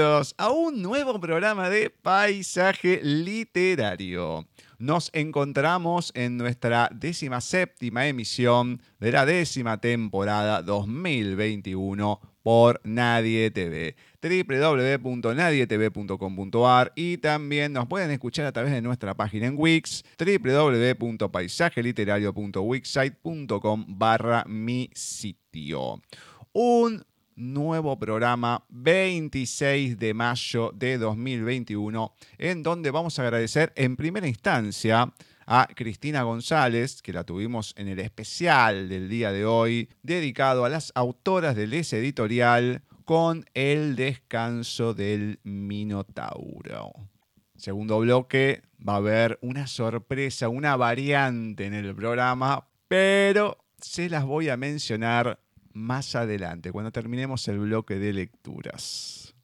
A un nuevo programa de Paisaje Literario. Nos encontramos en nuestra décima séptima emisión de la décima temporada 2021 por Nadie TV www.nadietv.com.ar y también nos pueden escuchar a través de nuestra página en Wix www.paisajeliterario.wixsite.com barra mi sitio. Un nuevo programa 26 de mayo de 2021, en donde vamos a agradecer en primera instancia a Cristina González, que la tuvimos en el especial del día de hoy, dedicado a las autoras del ese editorial con el descanso del Minotauro. Segundo bloque, va a haber una sorpresa, una variante en el programa, pero se las voy a mencionar más adelante, cuando terminemos el bloque de lecturas.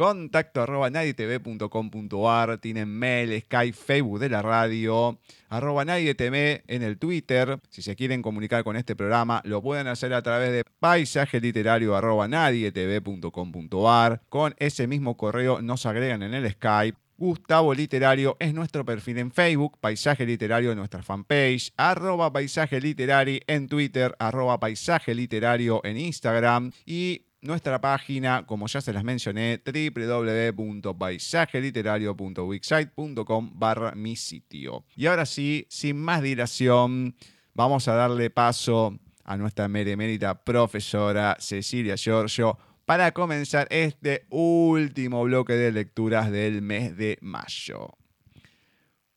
Contacto arroba nadietv.com.ar, tienen mail, Skype, Facebook de la radio, arroba nadietv en el Twitter. Si se quieren comunicar con este programa, lo pueden hacer a través de paisaje literario arroba nadietv.com.ar. Con ese mismo correo nos agregan en el Skype Gustavo Literario es nuestro perfil en Facebook, Paisaje Literario en nuestra fanpage, arroba Paisaje Literario en Twitter, arroba Paisaje Literario en Instagram y nuestra página, como ya se las mencioné, www.paisajeliterario.wixsite.com barra mi sitio. Y ahora sí, sin más dilación, vamos a darle paso a nuestra meremérita profesora Cecilia Giorgio para comenzar este último bloque de lecturas del mes de mayo.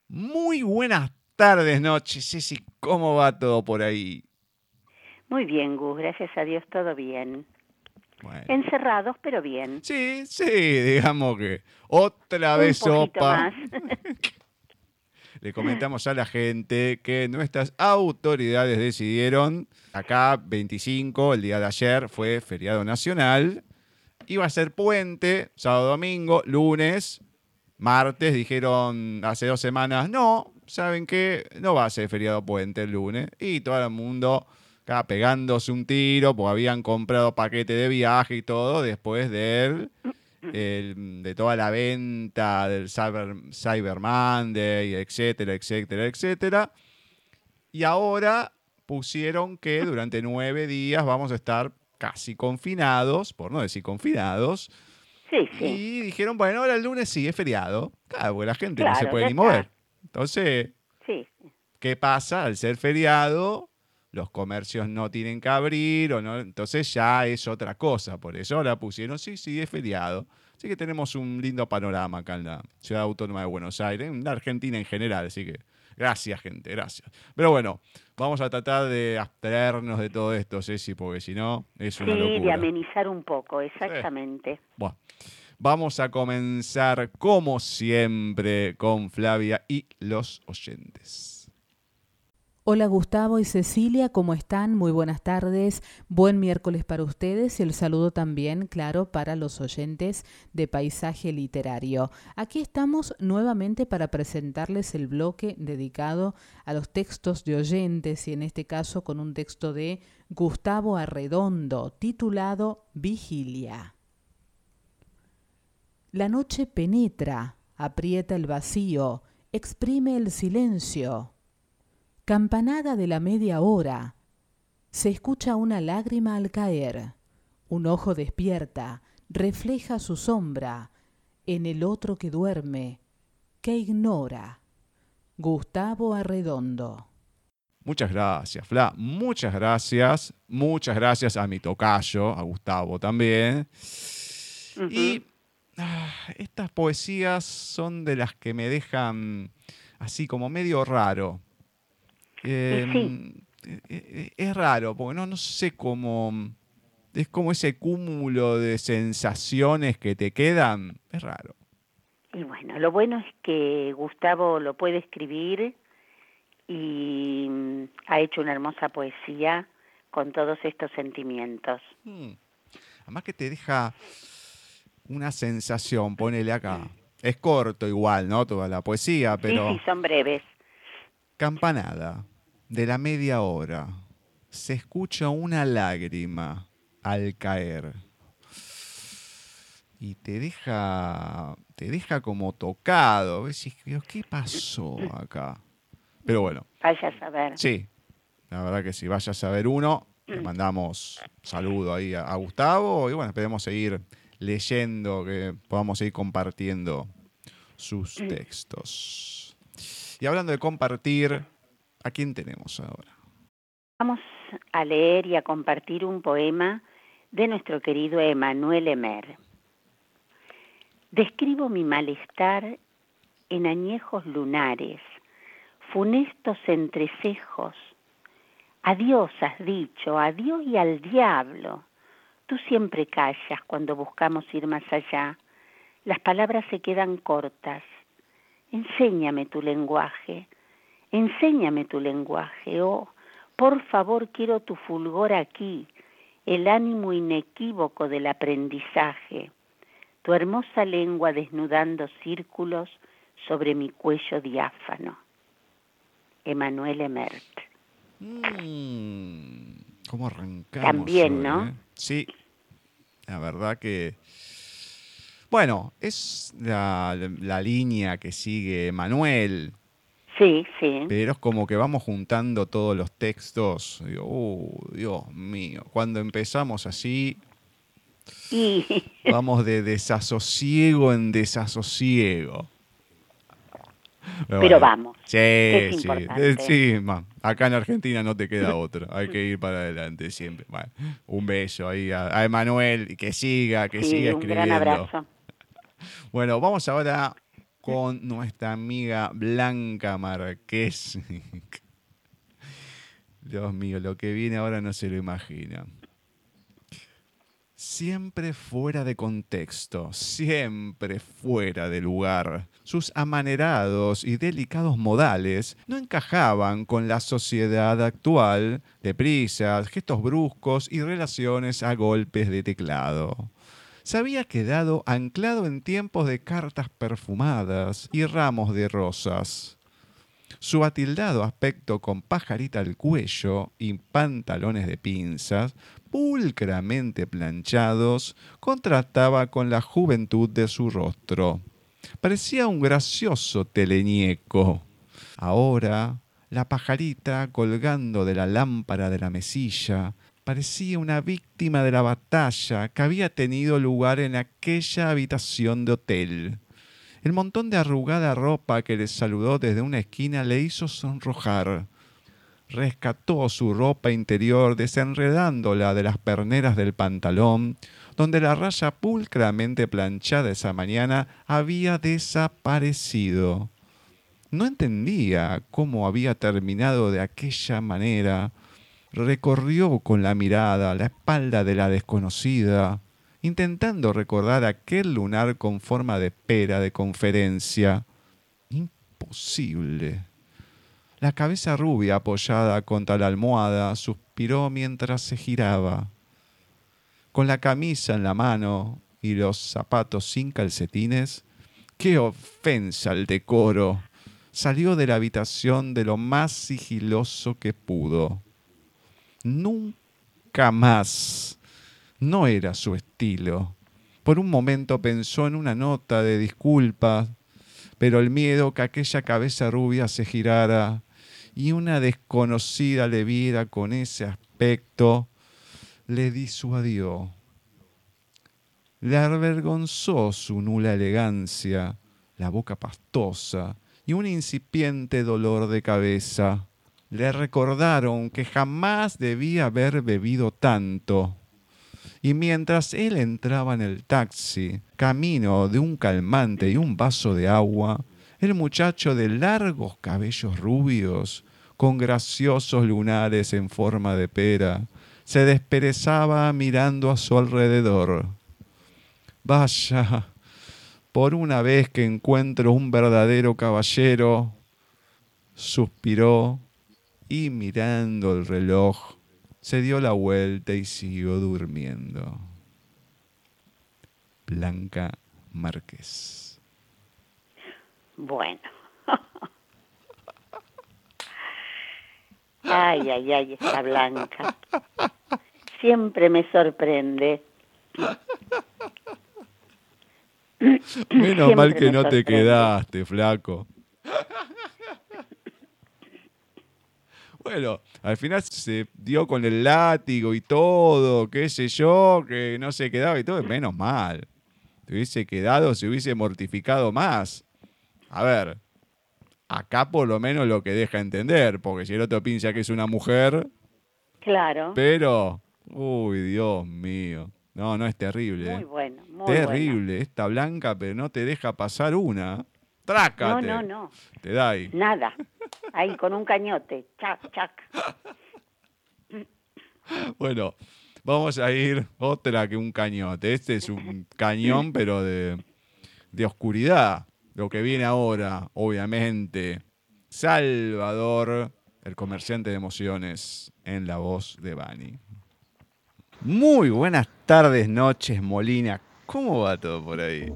Muy buenas tardes, noches, Ceci, ¿cómo va todo por ahí? Muy bien, Gus, gracias a Dios todo bien. Encerrados, pero bien. Sí, sí, digamos que otra vez sopa. le comentamos a la gente que nuestras autoridades decidieron, acá 25, el día de ayer fue feriado nacional, iba a ser puente, sábado, domingo, lunes, martes, dijeron hace dos semanas, no, ¿saben qué? No va a ser feriado puente el lunes. Y todo el mundo acá pegándose un tiro, porque habían comprado paquete de viaje y todo después de toda la venta del Cyber, Cyber Monday, etcétera, etcétera, etcétera. Y ahora pusieron que durante nueve días vamos a estar casi confinados, por no decir confinados. Sí, sí. Y dijeron, bueno, ahora el lunes sí es feriado. Claro, porque la gente no se puede ni mover. Entonces, sí. ¿qué pasa? Al ser feriado, los comercios no tienen que abrir, o no, entonces ya es otra cosa. Por eso ahora pusieron, sí, sí, es feriado. Así que tenemos un lindo panorama acá en la Ciudad Autónoma de Buenos Aires, en la Argentina en general. Así que gracias, gente, gracias. Pero bueno, vamos a tratar de abstraernos de todo esto, Ceci, porque si no, es una sí, de amenizar un poco, exactamente. Bueno. Vamos a comenzar como siempre con Flavia y los oyentes. Hola Gustavo y Cecilia, ¿cómo están? Muy buenas tardes, buen miércoles para ustedes y el saludo también, claro, para los oyentes de Paisaje Literario. Aquí estamos nuevamente para presentarles el bloque dedicado a los textos de oyentes y en este caso con un texto de Gustavo Arredondo titulado Vigilia. La noche penetra, aprieta el vacío, exprime el silencio Campanada de la media hora. Se escucha una lágrima al caer. Un ojo despierta, refleja su sombra en el otro que duerme, que ignora. Gustavo Arredondo. Muchas gracias, Fla. Muchas gracias. Muchas gracias a mi tocayo, a Gustavo también. Y ah, estas poesías son de las que me dejan así como medio raro. Em, e, e, es raro, porque no, no sé cómo. Es como ese cúmulo de sensaciones que te quedan. Es raro. Y bueno, lo bueno es que Gustavo lo puede escribir y mm, ha hecho una hermosa poesía con todos estos sentimientos. Hmm. Además que te deja una sensación, ponele acá. Es corto igual, ¿no? Toda la poesía, pero... Sí, sí, son breves. Campanada de la media hora se escucha una lágrima al caer y te deja te deja como tocado. ¿qué pasó acá? Pero bueno. Vaya a saber. Sí, la verdad que sí, vaya a saber uno. Le mm. mandamos saludo ahí a, Gustavo y bueno, esperemos seguir leyendo, que podamos seguir compartiendo sus mm. textos. Y hablando de compartir, ¿A quién tenemos ahora? Vamos a leer y a compartir un poema de nuestro querido Emanuel Emer. Describo mi malestar en añejos lunares, funestos entrecejos. Adiós has dicho, adiós y al diablo. Tú siempre callas cuando buscamos ir más allá. Las palabras se quedan cortas. Enséñame tu lenguaje Enséñame tu lenguaje, oh, por favor quiero tu fulgor aquí, el ánimo inequívoco del aprendizaje, tu hermosa lengua desnudando círculos sobre mi cuello diáfano. Emanuel Emert. Mm, ¿Cómo arrancamos? También, ¿no? Eh? Sí, la verdad que... Bueno, es la, la línea que sigue Emanuel Sí, sí. Pero es como que vamos juntando todos los textos. Digo, uh, Dios mío, cuando empezamos así, vamos de desasosiego en desasosiego. Pero, vamos. Sí, es sí. Eh, sí acá en Argentina no te queda otro. Hay que ir para adelante siempre. un beso ahí a, Emanuel y que siga, que siga escribiendo. Un gran abrazo. Bueno, vamos ahora con nuestra amiga Blanca Marqués. Dios mío, lo que viene ahora no se lo imagina. siempre fuera de contexto, siempre fuera de lugar. Sus amanerados y delicados modales no encajaban con la sociedad actual de prisas, gestos bruscos y relaciones a golpes de teclado. Se había quedado anclado en tiempos de cartas perfumadas y ramos de rosas. Su atildado aspecto con pajarita al cuello y pantalones de pinzas pulcramente planchados, contrastaba con la juventud de su rostro. Parecía un gracioso teleñeco. Ahora, la pajarita colgando de la lámpara de la mesilla, parecía una víctima de la batalla que había tenido lugar en aquella habitación de hotel. El montón de arrugada ropa que le saludó desde una esquina le hizo sonrojar rescató su ropa interior desenredándola de las perneras del pantalón, donde la raya pulcramente planchada esa mañana había desaparecido. No entendía cómo había terminado de aquella manera. Recorrió con la mirada la espalda de la desconocida, intentando recordar aquel lunar con forma de pera de conferencia. Imposible. La cabeza rubia apoyada contra la almohada suspiró mientras se giraba. Con la camisa en la mano y los zapatos sin calcetines, ¡qué ofensa al decoro! Salió de la habitación de lo más sigiloso que pudo. Nunca más. No era su estilo. Por un momento pensó en una nota de disculpas, pero el miedo que aquella cabeza rubia se girara y una desconocida le viera con ese aspecto, le disuadió. Le avergonzó su nula elegancia, la boca pastosa y un incipiente dolor de cabeza. Le recordaron que jamás debía haber bebido tanto. Y mientras él entraba en el taxi, camino de un calmante y un vaso de agua, el muchacho de largos cabellos rubios, con graciosos lunares en forma de pera, se desperezaba mirando a su alrededor. Vaya, por una vez que encuentro un verdadero caballero, suspiró y mirando el reloj, se dio la vuelta y siguió durmiendo. Blanca Márquez. Bueno. Ay, ay, ay, esta blanca. Siempre me sorprende. Menos mal que no te quedaste, flaco. Bueno, al final se dio con el látigo y todo, qué sé yo, que no se quedaba y todo, menos mal. Se hubiese quedado, se hubiese mortificado más. A ver, acá por lo menos lo que deja entender, porque si el otro piensa que es una mujer. Claro. Pero, uy, Dios mío. No, no es terrible. Muy ¿eh? bueno, muy Terrible, esta blanca, pero no te deja pasar una. Trácate. No, no, no. Te da ahí. Nada. Ahí con un cañote. Chac, chac. Bueno, vamos a ir otra que un cañote. Este es un cañón, pero de, de oscuridad lo que viene ahora, obviamente, Salvador, el comerciante de emociones, en la voz de Bani. Muy buenas tardes, noches, Molina. ¿Cómo va todo por ahí?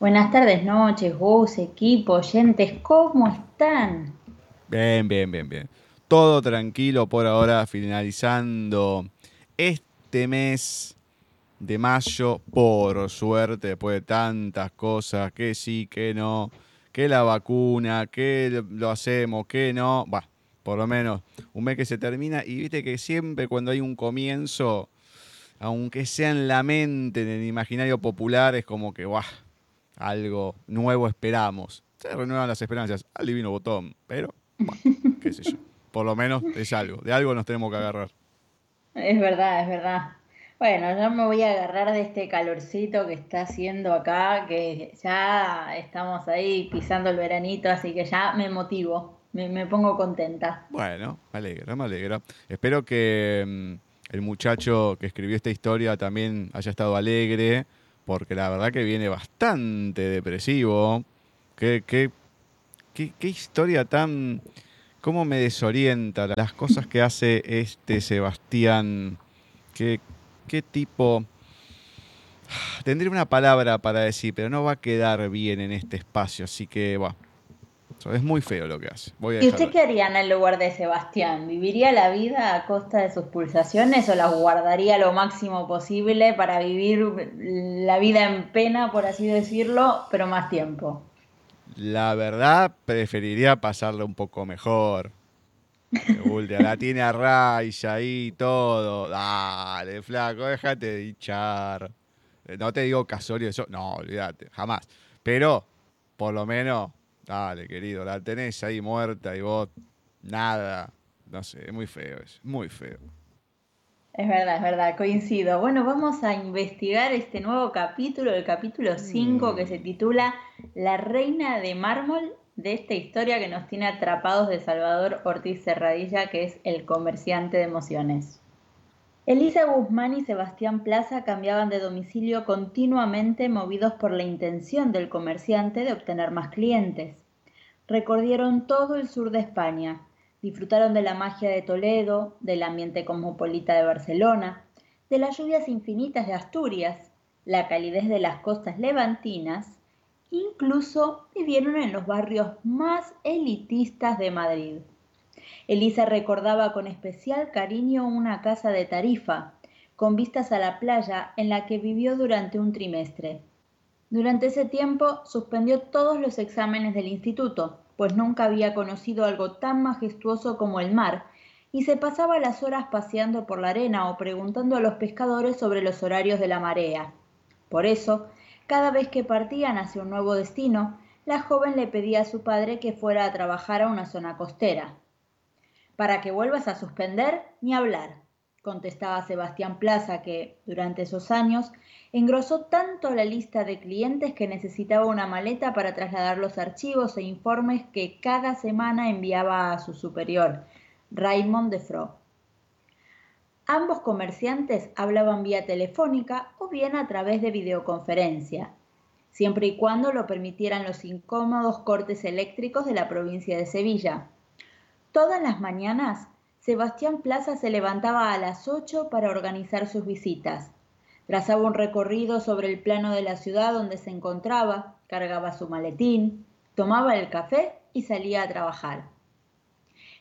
Buenas tardes, noches, Gus, equipo, oyentes, ¿cómo están? Bien, bien, bien, bien. Todo tranquilo por ahora, finalizando este mes de mayo, por suerte, después de tantas cosas, que sí, que no, que la vacuna, que lo hacemos, que no, va, por lo menos un mes que se termina y viste que siempre cuando hay un comienzo, aunque sea en la mente, en el imaginario popular, es como que, va, algo nuevo esperamos. Se renuevan las esperanzas al divino botón, pero, qué sé yo, por lo menos es algo, de algo nos tenemos que agarrar. Es verdad, es verdad. Bueno, yo me voy a agarrar de este calorcito que está haciendo acá, que ya estamos ahí pisando el veranito, así que ya me motivo, me, pongo contenta. Bueno, me alegra, me alegra. Espero que, mm, el muchacho que escribió esta historia también haya estado alegre, porque la verdad que viene bastante depresivo. Qué, qué, qué, historia tan... cómo me desorienta las cosas que hace este Sebastián. Qué, qué tipo... Tendría una palabra para decir, pero no va a quedar bien en este espacio, así que va. Es muy feo lo que hace. ¿Y usted qué haría en el lugar de Sebastián? ¿Viviría la vida a costa de sus pulsaciones o las guardaría lo máximo posible para vivir la vida en pena, por así decirlo, pero más tiempo? La verdad, preferiría pasarlo un poco mejor. la tiene a raya ahí todo. Dale, flaco, déjate de hinchar. No te digo casorio, eso. No, olvídate, jamás. Pero, por lo menos, dale, querido, la tenés ahí muerta y vos nada. No sé, es muy feo eso, muy feo. Es verdad, es verdad, coincido. Bueno, vamos a investigar este nuevo capítulo, el capítulo 5, que se titula La Reina de Mármol, de esta historia que nos tiene atrapados de Salvador Ortiz Serradilla, que es el comerciante de emociones. Elisa Guzmán y Sebastián Plaza cambiaban de domicilio continuamente movidos por la intención del comerciante de obtener más clientes. Recorrieron todo el sur de España, disfrutaron de la magia de Toledo, del ambiente cosmopolita de Barcelona, de las lluvias infinitas de Asturias, la calidez de las costas levantinas, incluso vivieron en los barrios más elitistas de Madrid. Elisa recordaba con especial cariño una casa de Tarifa, con vistas a la playa, en la que vivió durante un trimestre. Durante ese tiempo suspendió todos los exámenes del instituto, pues nunca había conocido algo tan majestuoso como el mar, y se pasaba las horas paseando por la arena o preguntando a los pescadores sobre los horarios de la marea. Por eso, cada vez que partían hacia un nuevo destino, la joven le pedía a su padre que fuera a trabajar a una zona costera. Para que vuelvas a suspender, ni hablar, contestaba Sebastián Plaza, que, durante esos años, engrosó tanto la lista de clientes que necesitaba una maleta para trasladar los archivos e informes que cada semana enviaba a su superior, Raymond de Fro. Ambos comerciantes hablaban vía telefónica o bien a través de videoconferencia, siempre y cuando lo permitieran los incómodos cortes eléctricos de la provincia de Sevilla. Todas las mañanas, Sebastián Plaza se levantaba a las 8 para organizar sus visitas. Trazaba un recorrido sobre el plano de la ciudad donde se encontraba, cargaba su maletín, tomaba el café y salía a trabajar.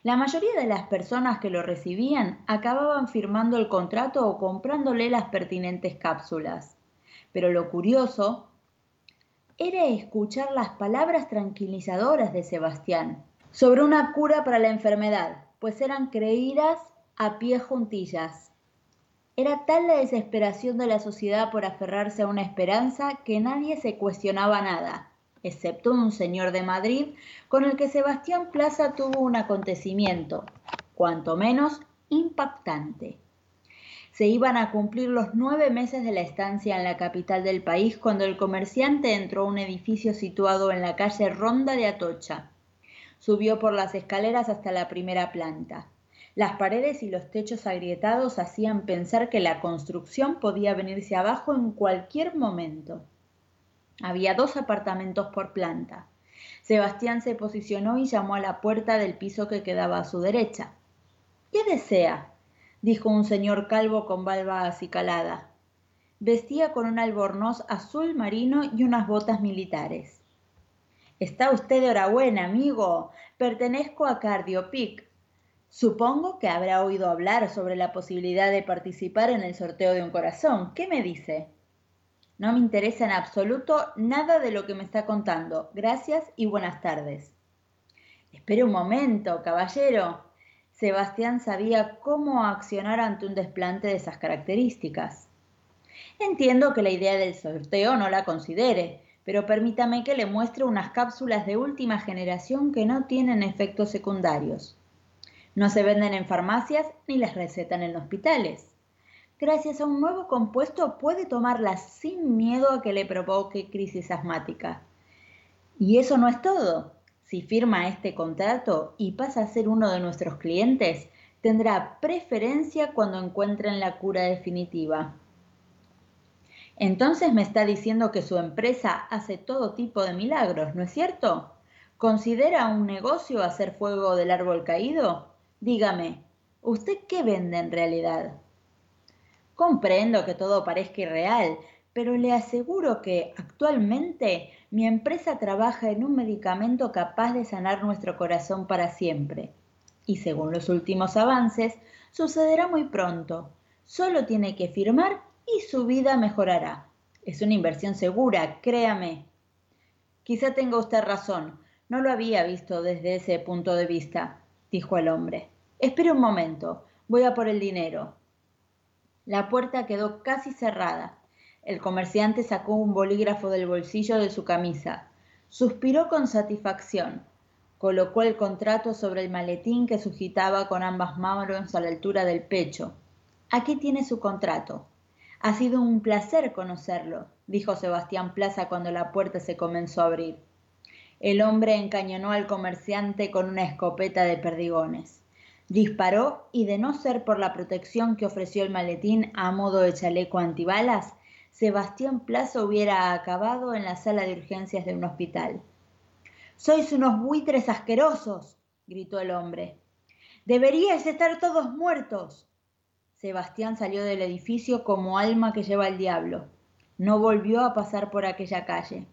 La mayoría de las personas que lo recibían acababan firmando el contrato o comprándole las pertinentes cápsulas. Pero lo curioso era escuchar las palabras tranquilizadoras de Sebastián, sobre una cura para la enfermedad, pues eran creídas a pie juntillas. Era tal la desesperación de la sociedad por aferrarse a una esperanza que nadie se cuestionaba nada, excepto un señor de Madrid con el que Sebastián Plaza tuvo un acontecimiento, cuanto menos impactante. Se iban a cumplir los nueve meses de la estancia en la capital del país cuando el comerciante entró a un edificio situado en la calle Ronda de Atocha Subió por las escaleras hasta la primera planta. Las paredes y los techos agrietados hacían pensar que la construcción podía venirse abajo en cualquier momento. Había dos apartamentos por planta. Sebastián se posicionó y llamó a la puerta del piso que quedaba a su derecha. ¿Qué desea? dijo un señor calvo con barba acicalada. Vestía con un albornoz azul marino y unas botas militares. Está usted de hora amigo. Pertenezco a Cardiopic. Supongo que habrá oído hablar sobre la posibilidad de participar en el sorteo de un corazón. ¿Qué me dice? No me interesa en absoluto nada de lo que me está contando. Gracias y buenas tardes. Espere un momento, caballero. Sebastián sabía cómo accionar ante un desplante de esas características. Entiendo que la idea del sorteo no la considere, pero permítame que le muestre unas cápsulas de última generación que no tienen efectos secundarios. No se venden en farmacias ni las recetan en hospitales. Gracias a un nuevo compuesto puede tomarlas sin miedo a que le provoque crisis asmática. Y eso no es todo. Si firma este contrato y pasa a ser uno de nuestros clientes, tendrá preferencia cuando encuentren la cura definitiva. Entonces me está diciendo que su empresa hace todo tipo de milagros, ¿no es cierto? ¿Considera un negocio hacer fuego del árbol caído? Dígame, ¿usted qué vende en realidad? Comprendo que todo parezca irreal, pero le aseguro que actualmente mi empresa trabaja en un medicamento capaz de sanar nuestro corazón para siempre. Y según los últimos avances, sucederá muy pronto. Solo tiene que firmar y su vida mejorará. Es una inversión segura, créame. Quizá tenga usted razón, no lo había visto desde ese punto de vista, dijo el hombre. Espere un momento, voy a por el dinero. La puerta quedó casi cerrada el comerciante sacó un bolígrafo del bolsillo de su camisa. Suspiró con satisfacción. Colocó el contrato sobre el maletín que sujetaba con ambas manos a la altura del pecho. Aquí tiene su contrato. Ha sido un placer conocerlo, dijo Sebastián Plaza cuando la puerta se comenzó a abrir. El hombre encañonó al comerciante con una escopeta de perdigones. Disparó y de no ser por la protección que ofreció el maletín a modo de chaleco antibalas, Sebastián Plaza hubiera acabado en la sala de urgencias de un hospital. Sois unos buitres asquerosos, gritó el hombre. Deberíais estar todos muertos. Sebastián salió del edificio como alma que lleva el diablo. No volvió a pasar por aquella calle.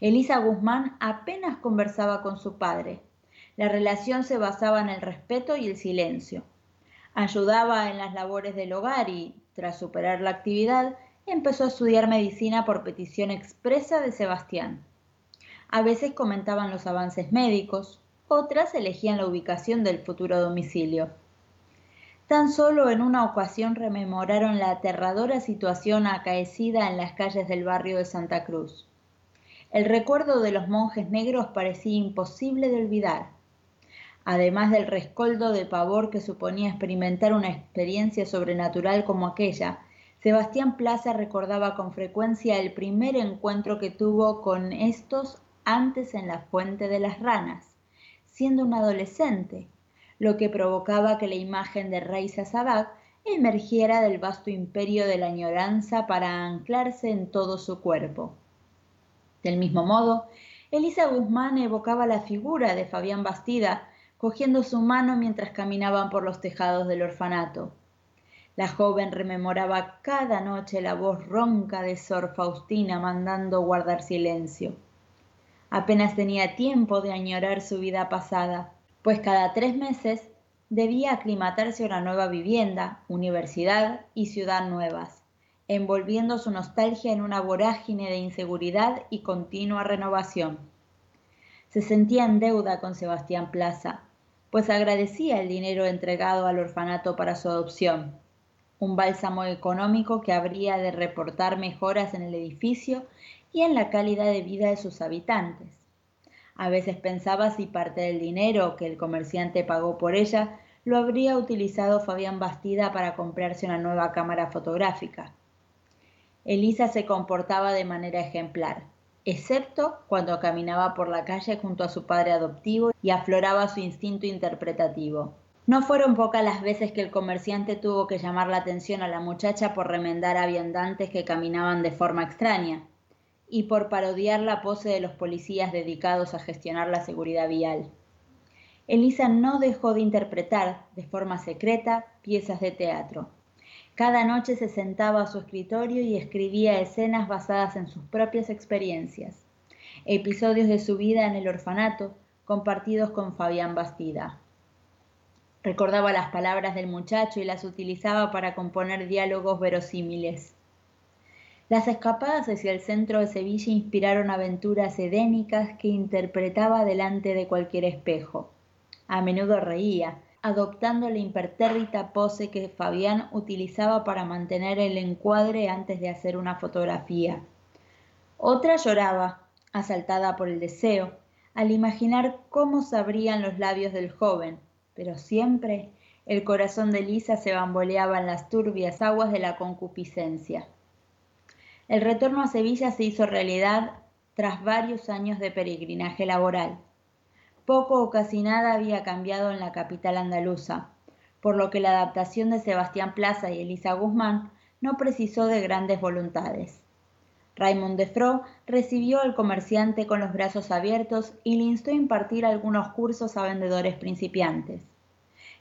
Elisa Guzmán apenas conversaba con su padre. La relación se basaba en el respeto y el silencio. Ayudaba en las labores del hogar y, tras superar la actividad, empezó a estudiar medicina por petición expresa de Sebastián. A veces comentaban los avances médicos, otras elegían la ubicación del futuro domicilio. Tan solo en una ocasión rememoraron la aterradora situación acaecida en las calles del barrio de Santa Cruz. El recuerdo de los monjes negros parecía imposible de olvidar. Además del rescoldo de pavor que suponía experimentar una experiencia sobrenatural como aquella, Sebastián Plaza recordaba con frecuencia el primer encuentro que tuvo con estos antes en la fuente de las ranas, siendo un adolescente, lo que provocaba que la imagen de Rey Sasabac emergiera del vasto imperio de la añoranza para anclarse en todo su cuerpo. Del mismo modo, Elisa Guzmán evocaba la figura de Fabián Bastida, cogiendo su mano mientras caminaban por los tejados del orfanato. La joven rememoraba cada noche la voz ronca de Sor Faustina mandando guardar silencio. Apenas tenía tiempo de añorar su vida pasada, pues cada tres meses debía aclimatarse a una nueva vivienda, universidad y ciudad nuevas, envolviendo su nostalgia en una vorágine de inseguridad y continua renovación. Se sentía en deuda con Sebastián Plaza, pues agradecía el dinero entregado al orfanato para su adopción un bálsamo económico que habría de reportar mejoras en el edificio y en la calidad de vida de sus habitantes. A veces pensaba si parte del dinero que el comerciante pagó por ella lo habría utilizado Fabián Bastida para comprarse una nueva cámara fotográfica. Elisa se comportaba de manera ejemplar, excepto cuando caminaba por la calle junto a su padre adoptivo y afloraba su instinto interpretativo. No fueron pocas las veces que el comerciante tuvo que llamar la atención a la muchacha por remendar a viandantes que caminaban de forma extraña y por parodiar la pose de los policías dedicados a gestionar la seguridad vial. Elisa no dejó de interpretar, de forma secreta, piezas de teatro. Cada noche se sentaba a su escritorio y escribía escenas basadas en sus propias experiencias, episodios de su vida en el orfanato, compartidos con Fabián Bastida. Recordaba las palabras del muchacho y las utilizaba para componer diálogos verosímiles. Las escapadas hacia el centro de Sevilla inspiraron aventuras edénicas que interpretaba delante de cualquier espejo. A menudo reía, adoptando la impertérrita pose que Fabián utilizaba para mantener el encuadre antes de hacer una fotografía. Otra lloraba, asaltada por el deseo, al imaginar cómo sabrían los labios del joven, pero siempre el corazón de Lisa se bamboleaba en las turbias aguas de la concupiscencia. El retorno a Sevilla se hizo realidad tras varios años de peregrinaje laboral. Poco o casi nada había cambiado en la capital andaluza, por lo que la adaptación de Sebastián Plaza y Elisa Guzmán no precisó de grandes voluntades. Raymond Defro recibió al comerciante con los brazos abiertos y le instó a impartir algunos cursos a vendedores principiantes.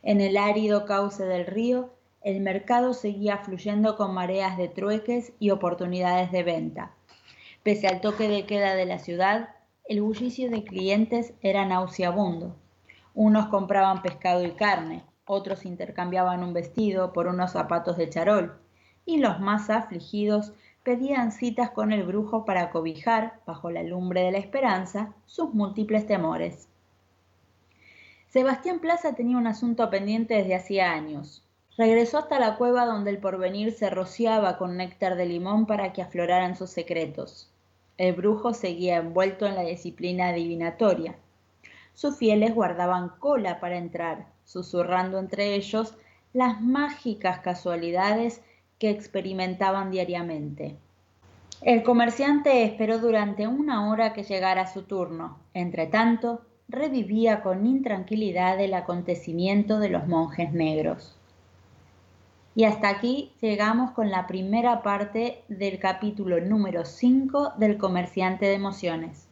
En el árido cauce del río, el mercado seguía fluyendo con mareas de trueques y oportunidades de venta. Pese al toque de queda de la ciudad, el bullicio de clientes era nauseabundo. Unos compraban pescado y carne, otros intercambiaban un vestido por unos zapatos de charol, y los más afligidos pedían citas con el brujo para cobijar, bajo la lumbre de la esperanza, sus múltiples temores. Sebastián Plaza tenía un asunto pendiente desde hacía años. Regresó hasta la cueva donde el porvenir se rociaba con néctar de limón para que afloraran sus secretos. El brujo seguía envuelto en la disciplina adivinatoria. Sus fieles guardaban cola para entrar, susurrando entre ellos las mágicas casualidades que experimentaban diariamente. El comerciante esperó durante una hora que llegara su turno. Entretanto, revivía con intranquilidad el acontecimiento de los monjes negros. Y hasta aquí llegamos con la primera parte del capítulo número 5 del comerciante de emociones.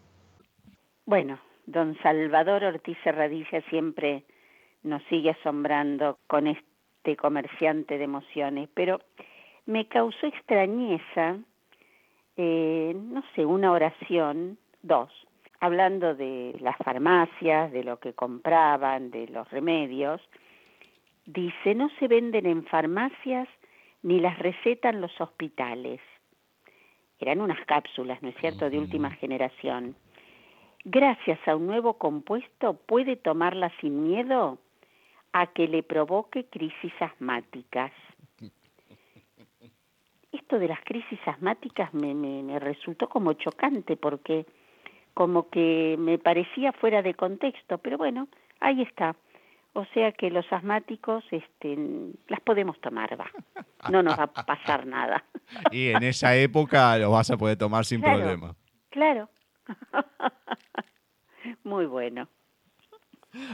Bueno, don Salvador Ortiz Serradilla siempre nos sigue asombrando con este comerciante de emociones, pero me causó extrañeza, eh, no sé, una oración, dos, hablando de las farmacias, de lo que compraban, de los remedios, Dice, no se venden en farmacias ni las recetan los hospitales. Eran unas cápsulas, ¿no es cierto?, de última generación. Gracias a un nuevo compuesto puede tomarla sin miedo a que le provoque crisis asmáticas. Esto de las crisis asmáticas me, me, me resultó como chocante porque como que me parecía fuera de contexto, pero bueno, ahí está. O sea que los asmáticos este, las podemos tomar, va. No nos va a pasar nada. Y en esa época lo vas a poder tomar sin problema. Claro. Muy bueno.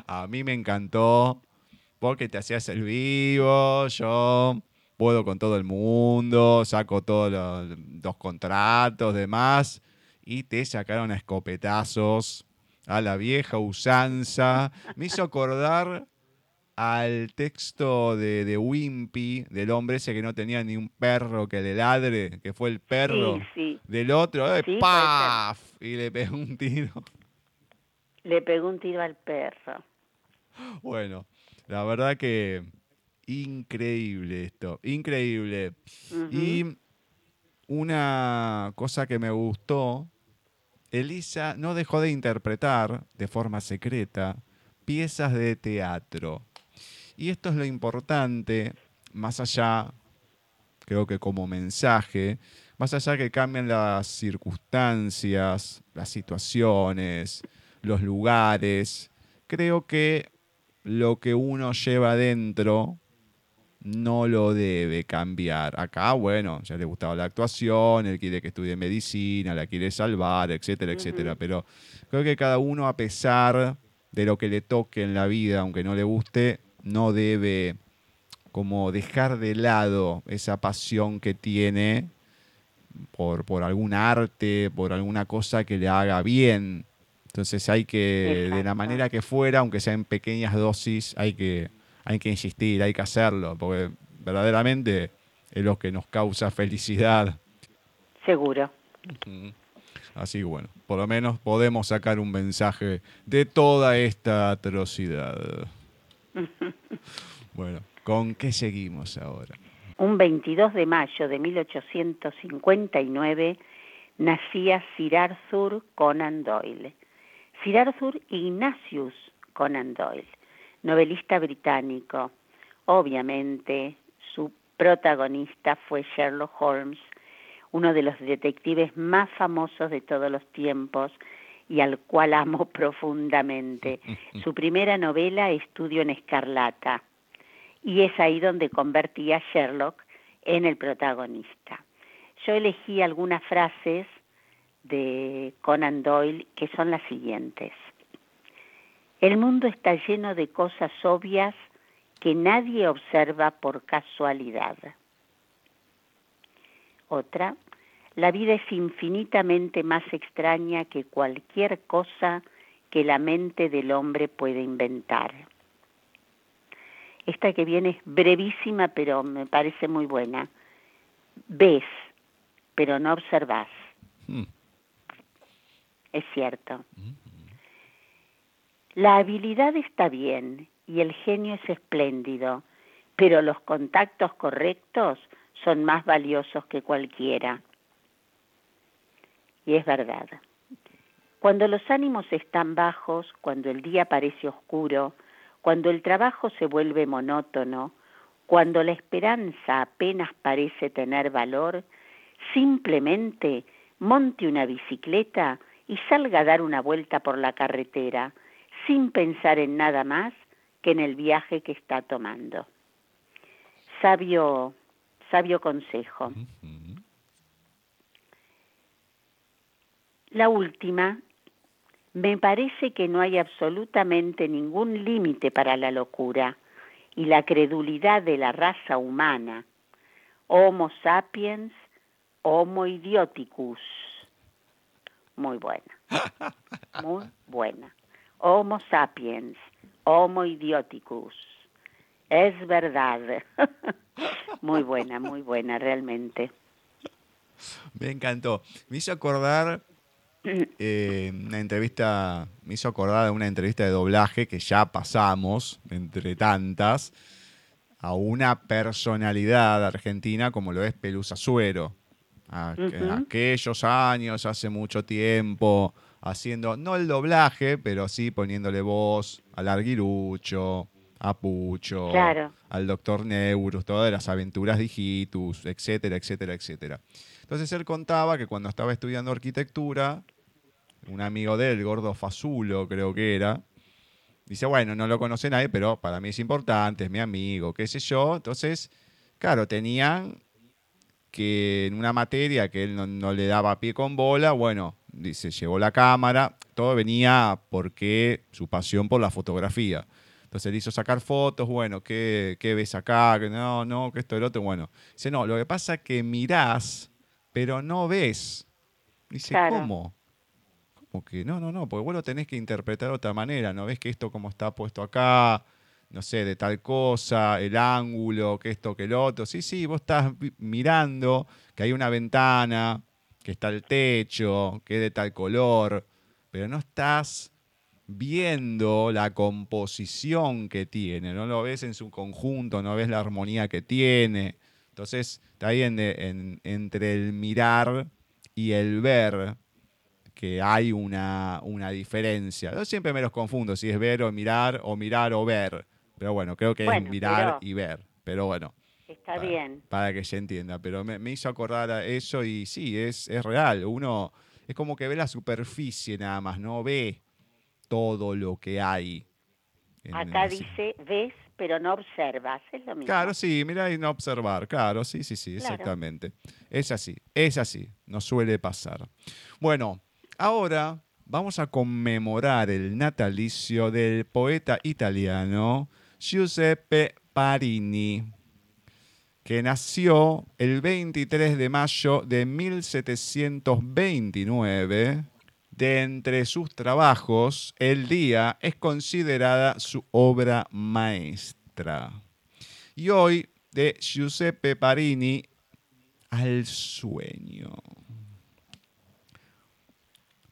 A mí me encantó porque te hacías el vivo, yo puedo con todo el mundo, saco todos los, los contratos, demás, y te sacaron a escopetazos a la vieja usanza. Me hizo acordar al texto de, de, Wimpy, del hombre ese que no tenía ni un perro que le ladre, que fue el perro del otro, ¡eh, ¡paf! Y le pegó un tiro. Le pegó un tiro al perro. Bueno, la verdad que increíble esto, increíble. Y una cosa que me gustó Elisa no dejó de interpretar de forma secreta piezas de teatro. Y esto es lo importante, más allá, creo que como mensaje, más allá que cambian las circunstancias, las situaciones, los lugares, creo que lo que uno lleva adentro no lo debe cambiar. Acá, bueno, ya le gustaba la actuación, él quiere que estudie medicina, la quiere salvar, etcétera, etcétera. Pero creo que cada uno, a pesar de lo que le toque en la vida, aunque no le guste, no debe como dejar de lado esa pasión que tiene por, por algún arte, por alguna cosa que le haga bien. Entonces hay que, de la manera que fuera, aunque sea en pequeñas dosis, hay que hay que insistir, hay que hacerlo, porque verdaderamente es lo que nos causa felicidad. Seguro. Así que bueno, por lo menos podemos sacar un mensaje de toda esta atrocidad. bueno, ¿con qué seguimos ahora? Un 22 de mayo de 1859 nacía Sir Arthur Conan Doyle. Sir Arthur Ignatius Conan Doyle novelista británico. Obviamente, su protagonista fue Sherlock Holmes, uno de los detectives más famosos de todos los tiempos y al cual amo profundamente. Su primera novela, Estudio en Escarlata, y es ahí donde convertí a Sherlock en el protagonista. Yo elegí algunas frases de Conan Doyle que son las siguientes. El mundo está lleno de cosas obvias que nadie observa por casualidad. Otra, la vida es infinitamente más extraña que cualquier cosa que la mente del hombre puede inventar. Esta que viene es brevísima, pero me parece muy buena. Ves, pero no observas. Hmm. Es cierto. La habilidad está bien y el genio es espléndido, pero los contactos correctos son más valiosos que cualquiera. Y es verdad. Cuando los ánimos están bajos, cuando el día parece oscuro, cuando el trabajo se vuelve monótono, cuando la esperanza apenas parece tener valor, simplemente monte una bicicleta y salga a dar una vuelta por la carretera, sin pensar en nada más que en el viaje que está tomando. Sabio, sabio consejo. La última, me parece que no hay absolutamente ningún límite para la locura y la credulidad de la raza humana. Homo sapiens, Homo idioticus. Muy buena. Muy buena. Homo sapiens, Homo idioticus. Es verdad. muy buena, muy buena, realmente. Me encantó. Me hizo acordar eh, una entrevista, me hizo acordar de una entrevista de doblaje que ya pasamos, entre tantas, a una personalidad argentina como lo es Pelusa Suero. Aquellos años, hace mucho tiempo, haciendo, no el doblaje, pero sí poniéndole voz al Arguirucho, a Pucho, al Doctor Neurus, todas las aventuras de Hijitus, etcétera, etcétera, etcétera. Entonces él contaba que cuando estaba estudiando arquitectura, un amigo de él, Gordo Fazulo creo que era, dice, bueno, no lo conoce nadie, pero para mí es importante, es mi amigo, qué sé yo. Entonces, claro, tenían que en una materia que él no, no le daba pie con bola, bueno, dice, llevó la cámara, todo venía porque su pasión por la fotografía. Entonces le hizo sacar fotos, bueno, ¿qué, ves acá? No, no, que esto, el otro, bueno. Dice, no, lo que pasa es que mirás, pero no ves. Dice, ¿cómo? ¿Cómo que? No, no, no, porque vos lo tenés que interpretar de otra manera, ¿no ves que esto como está puesto acá, no sé, de tal cosa, el ángulo, que esto, que el otro. Sí, sí, vos estás mirando que hay una ventana, que está el techo, que es de tal color, pero no estás viendo la composición que tiene, no lo ves en su conjunto, no ves la armonía que tiene. Entonces, está ahí entre el mirar y el ver que hay una, una, diferencia. Yo siempre me los confundo si es ver o mirar o mirar o ver. Pero bueno, creo que es mirar y ver. Pero bueno. Está bien. Para que se entienda. Pero me, me, hizo acordar a eso y sí, es, es real. Uno es como que ve la superficie nada más, no ve todo lo que hay. Acá dice, ves, pero no observas, es lo mismo. Claro, sí, mira y no observar, claro, sí, sí, sí, exactamente. Es así, es así, nos suele pasar. Bueno, ahora vamos a conmemorar el natalicio del poeta italiano Giuseppe Parini, que nació el 23 de mayo de 1729 de entre sus trabajos, El Día es considerada su obra maestra. Y hoy, de Giuseppe Parini, Al sueño.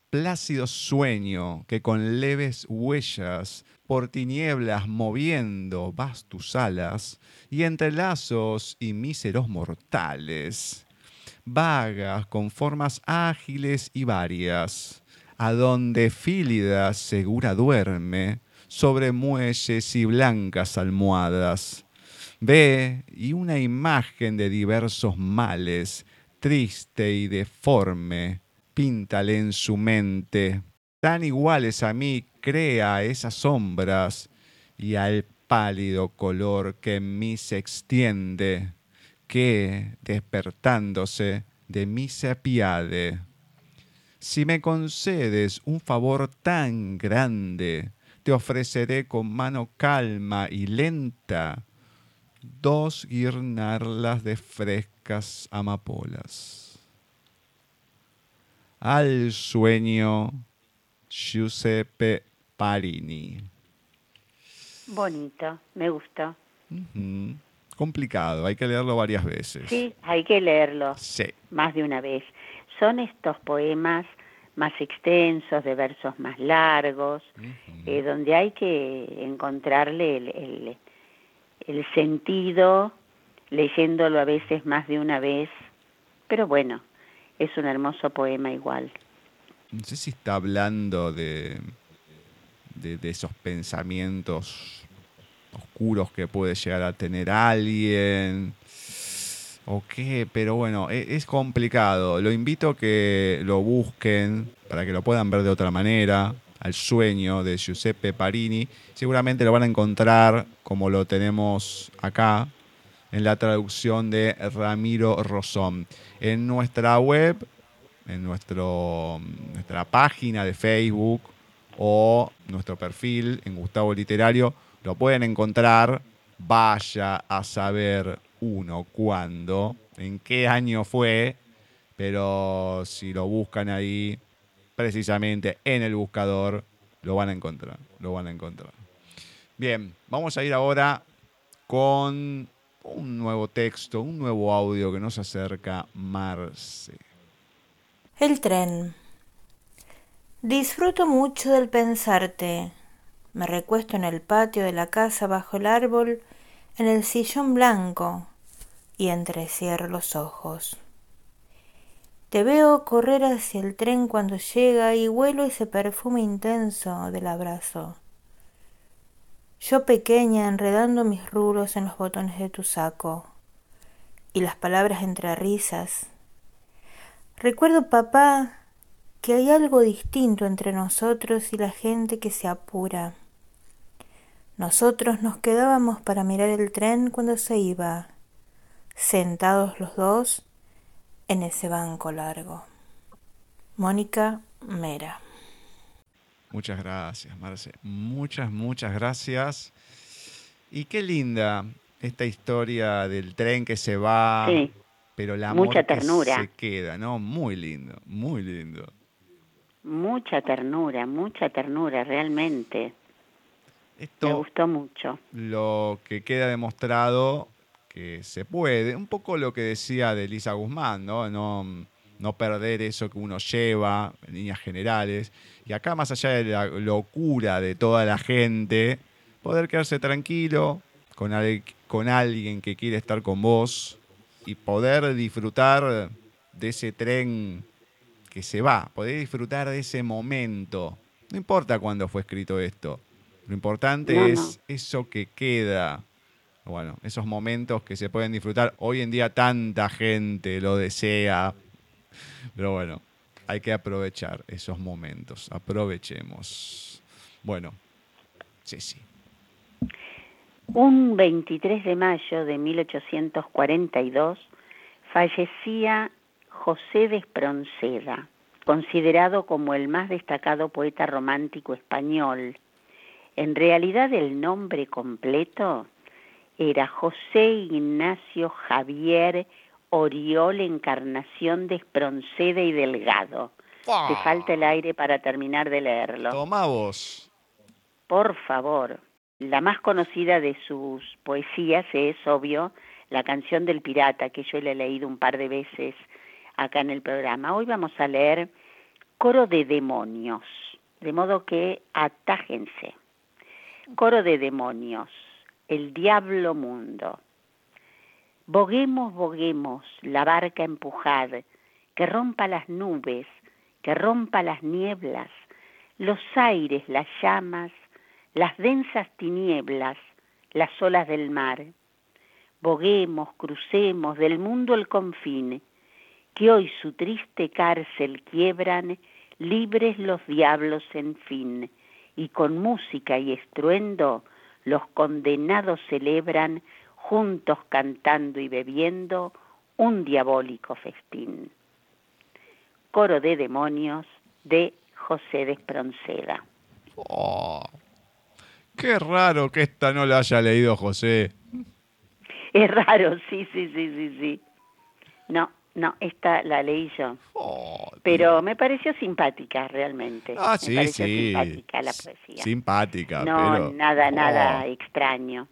Plácido sueño que con leves huellas por tinieblas moviendo vas tus alas y entre lazos y míseros mortales, vagas con formas ágiles y varias, a donde Fílida segura duerme, sobre muelles y blancas almohadas. Ve y una imagen de diversos males, triste y deforme, píntale en su mente. Tan iguales a mí crea esas sombras y al pálido color que en mí se extiende, que, despertándose, de mí se apiade si me concedes un favor tan grande, te ofreceré con mano calma y lenta dos guirnardas de frescas amapolas. Al sueño, Giuseppe Parini. Bonito, me gustó. Ujú. Complicado, hay que leerlo varias veces. Sí, hay que leerlo Sí. más de una vez. Son estos poemas más extensos, de versos más largos, eh, donde hay que encontrarle el, el- el sentido, leyéndolo a veces más de una vez, pero bueno, es un hermoso poema igual. No sé si está hablando de, de, esos pensamientos oscuros que puede llegar a tener alguien o qué, pero bueno, e- es, complicado. Lo invito a que lo busquen para que lo puedan ver de otra manera. Al sueño de Giuseppe Parini. Seguramente lo van a encontrar como lo tenemos acá en la traducción de Ramiro Rosón. En nuestra web en nuestro, nuestra página de Facebook o nuestro perfil en Gustavo Literario. Lo pueden encontrar. Vaya a saber uno cuándo, en qué año fue, pero si lo buscan ahí, precisamente en el buscador, lo van a encontrar. Lo van a encontrar. Bien, vamos a ir ahora con un nuevo texto, un nuevo audio que nos acerca Marce. El tren. Disfruto mucho del pensarte. Me recuesto en el patio de la casa bajo el árbol, en el sillón blanco, y entrecierro los ojos. Te veo correr hacia el tren cuando llega y huelo ese perfume intenso del abrazo. Yo pequeña enredando mis rulos en los botones de tu saco, y las palabras entre risas, Recuerdo, papá, que hay algo distinto entre nosotros y la gente que se apura. Nosotros nos quedábamos para mirar el tren cuando se iba, sentados los dos en ese banco largo. Mónica Mera. Muchas gracias, Marce. Muchas, muchas gracias. Y qué linda esta historia del tren que se va, Sí, pero la Mucha que ternura. se queda, ¿no? Muy lindo, muy lindo. Mucha ternura, mucha ternura, realmente. Me Esto gustó mucho. lo que queda demostrado que se puede, un poco lo que decía de Elisa Guzmán, ¿no? No, no perder eso que uno lleva en líneas generales. Y acá, más allá de la locura de toda la gente, poder quedarse tranquilo con, al- con alguien que quiere estar con vos y poder disfrutar de ese tren que se va, poder disfrutar de ese momento. No importa cuándo fue escrito esto. Lo importante No, no. es eso que queda. Bueno, esos momentos que se pueden disfrutar. Hoy en día tanta gente lo desea. Pero bueno, hay que aprovechar esos momentos. Aprovechemos. Bueno, sí, sí. Un 23 de mayo de 1842 fallecía José de Espronceda, considerado como el más destacado poeta romántico español. En realidad el nombre completo era José Ignacio Javier Oriol Encarnación de Espronceda y Delgado. Te falta el aire para terminar de leerlo. Toma vos. Por favor. La más conocida de sus poesías es, obvio, la canción del pirata, que yo le he leído un par de veces acá en el programa. Hoy vamos a leer Coro de Demonios, de modo que atájense. Coro de Demonios, el diablo mundo. Boguemos, boguemos, la barca empujad, que rompa las nubes, que rompa las nieblas, los aires, las llamas, las densas tinieblas, las olas del mar. Boguemos, crucemos del mundo el confín, que hoy su triste cárcel quiebran, libres los diablos en fin, y con música y estruendo los condenados celebran, juntos cantando y bebiendo, un diabólico festín. Coro de demonios de José de Espronceda. Oh, Qué raro que esta no la haya leído José. Es raro, sí, sí, sí, sí, sí. No, no, esta la leí yo. Oh, Pero me pareció simpática realmente. Ah, me sí, pareció sí. simpática la poesía. Simpática, no, pero... nada, nada Oh, extraño.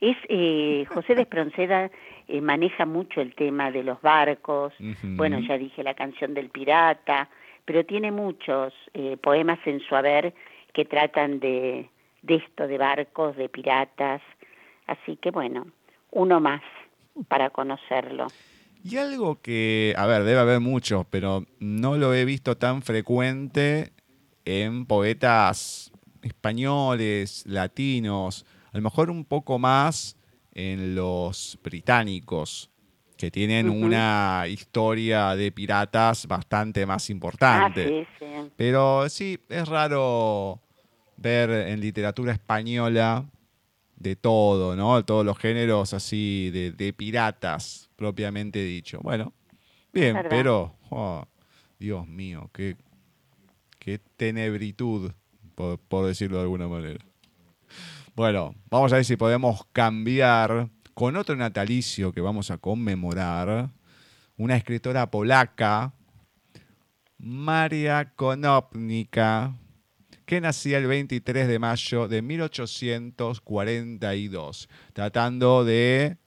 Es eh, José de Espronceda eh, maneja mucho el tema de los barcos. Bueno, ya dije la canción del pirata, pero tiene muchos eh, poemas en su haber que tratan de, de esto, de barcos, de piratas. Así que bueno, uno más para conocerlo. Y algo que, a ver, debe haber muchos, pero no lo he visto tan frecuente en poetas españoles, latinos, a lo mejor un poco más en los británicos, que tienen una historia de piratas bastante más Ah, importante. sí, sí. Pero sí, es raro ver en literatura española de todo, ¿no? Todos los géneros así de, de piratas, propiamente dicho. Bueno, bien, pero, oh, Dios mío, qué, qué tenebritud, por, por decirlo de alguna manera. Bueno, vamos a ver si podemos cambiar con otro natalicio que vamos a conmemorar. Una escritora polaca, Maria Konopnica, que nacía el 23 de mayo de 1842, tratando de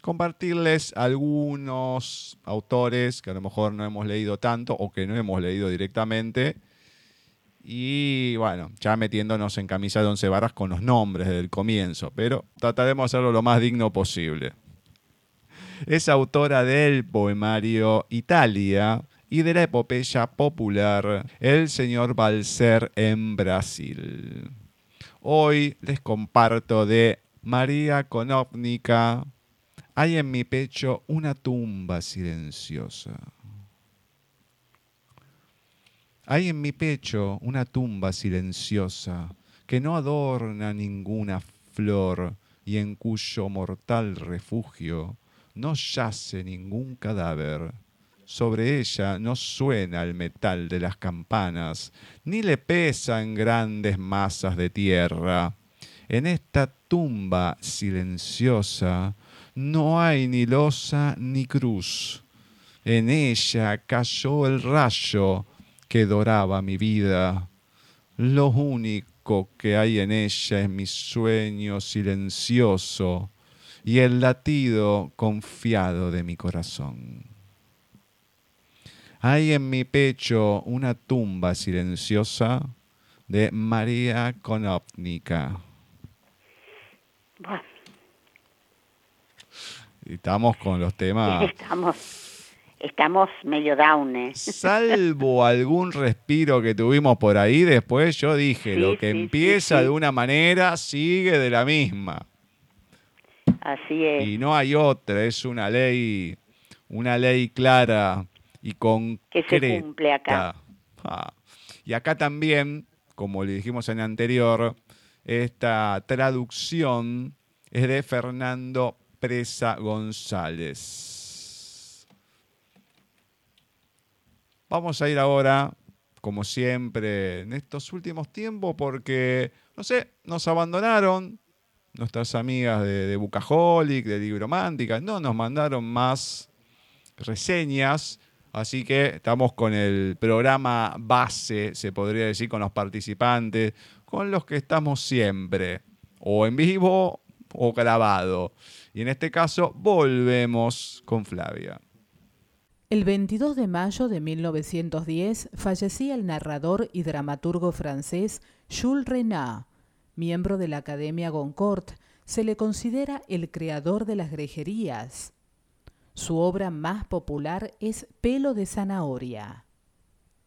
compartirles algunos autores que a lo mejor no hemos leído tanto o que no hemos leído directamente. Y bueno, ya metiéndonos en camisa de once varas con los nombres desde el comienzo, pero trataremos de hacerlo lo más digno posible. Es autora del poemario Italia y de la epopeya popular El señor Balser en Brasil. Hoy les comparto de María Konopnica. Hay en mi pecho una tumba silenciosa. Hay en mi pecho una tumba silenciosa que no adorna ninguna flor y en cuyo mortal refugio no yace ningún cadáver. Sobre ella no suena el metal de las campanas, ni le pesan grandes masas de tierra. En esta tumba silenciosa no hay ni losa ni cruz. En ella cayó el rayo que doraba mi vida. Lo único que hay en ella es mi sueño silencioso y el latido confiado de mi corazón. Hay en mi pecho una tumba silenciosa de María Konopnica. Bueno, Estamos con los temas. estamos, estamos medio downes. Salvo algún respiro que tuvimos por ahí, después yo dije, Sí, lo que sí, empieza sí. de una manera sigue de la misma. Así es. Y no hay otra, es una ley, una ley clara y concreta. Que se cumple acá. Ah. Y acá también, como le dijimos en el anterior, esta traducción es de Fernando Presa González. Vamos a ir ahora, como siempre, en estos últimos tiempos, porque, no sé, nos abandonaron nuestras amigas de, de Bucaholic, de Libromántica, no nos mandaron más reseñas, así que estamos con el programa base, se podría decir, con los participantes, con los que estamos siempre, o en vivo o grabado. Y en este caso volvemos con Flavia. El 22 de mayo de 1910 fallecía el narrador y dramaturgo francés Jules Renard, miembro de la Academia Goncourt. Se le considera el creador de las grejerías. Su obra más popular es Pelo de zanahoria.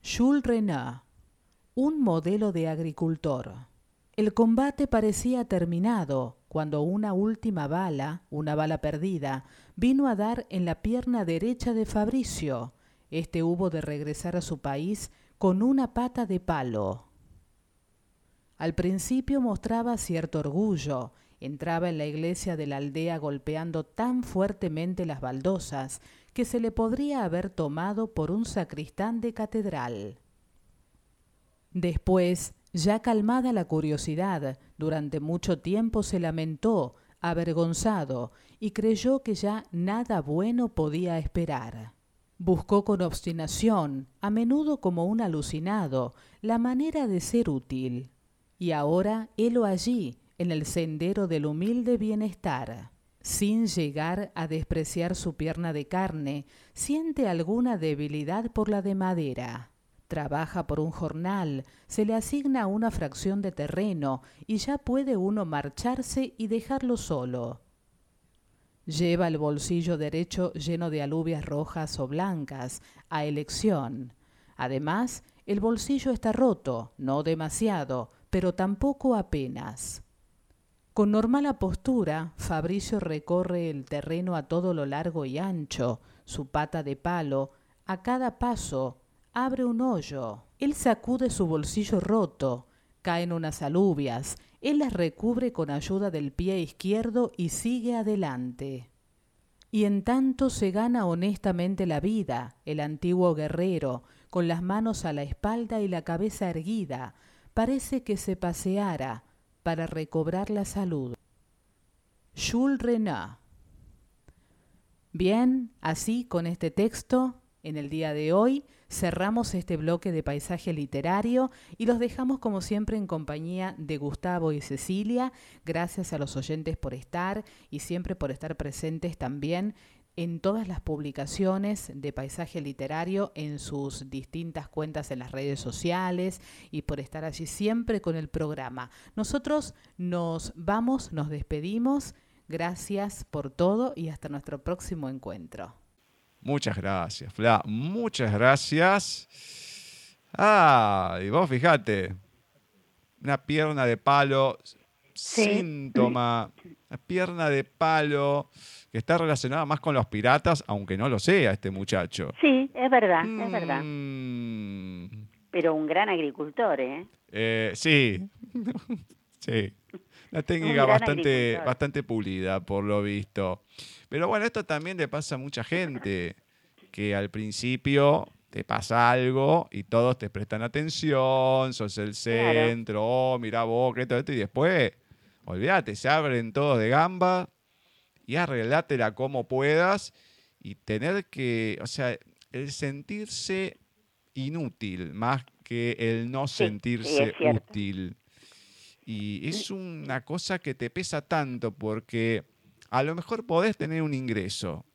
Jules un modelo de agricultor. El combate parecía terminado cuando una última bala, una bala perdida, vino a dar en la pierna derecha de Fabricio. Este hubo de regresar a su país con una pata de palo. Al principio mostraba cierto orgullo. Entraba en la iglesia de la aldea golpeando tan fuertemente las baldosas que se le podría haber tomado por un sacristán de catedral. Después Ya calmada la curiosidad, durante mucho tiempo se lamentó, avergonzado, y creyó que ya nada bueno podía esperar. Buscó con obstinación, a menudo como un alucinado, la manera de ser útil. Y ahora helo allí, en el sendero del humilde bienestar. Sin llegar a despreciar su pierna de carne, siente alguna debilidad por la de madera. Trabaja por un jornal, se le asigna una fracción de terreno y ya puede uno marcharse y dejarlo solo. Lleva el bolsillo derecho lleno de alubias rojas o blancas, a elección. Además, el bolsillo está roto, no demasiado, pero tampoco apenas. Con normal apostura, Fabricio recorre el terreno a todo lo largo y ancho, su pata de palo, a cada paso, abre un hoyo. Él sacude su bolsillo roto, caen unas alubias, él las recubre con ayuda del pie izquierdo y sigue adelante. Y en tanto se gana honestamente la vida, el antiguo guerrero, con las manos a la espalda y la cabeza erguida, parece que se paseara para recobrar la salud. Jules Renat. Bien, así con este texto, en el día de hoy, cerramos este bloque de paisaje literario y los dejamos como siempre en compañía de Gustavo y Cecilia. Gracias a los oyentes por estar y siempre por estar presentes también en todas las publicaciones de paisaje literario en sus distintas cuentas en las redes sociales y por estar allí siempre con el programa. Nosotros nos vamos, nos despedimos. Gracias por todo y hasta nuestro próximo encuentro. Muchas gracias, Fla. Muchas gracias. Ah, y vos fijate, una pierna de palo, síntoma, una pierna de palo que está relacionada más con los piratas, aunque no lo sea este muchacho. Sí, es verdad, es verdad. Mm, Pero un gran agricultor, ¿eh? eh, sí, sí. La técnica bastante, bastante pulida, por lo visto. Pero bueno, esto también le pasa a mucha gente, que al principio te pasa algo y todos te prestan atención, sos el Claro. centro, oh, mirá vos, que esto, esto, y después, olvídate, se abren todos de gamba y arreglátela como puedas y tener que, o sea, el sentirse inútil más que el no Sí, sentirse útil. Y es una cosa que te pesa tanto porque a lo mejor podés tener un ingreso,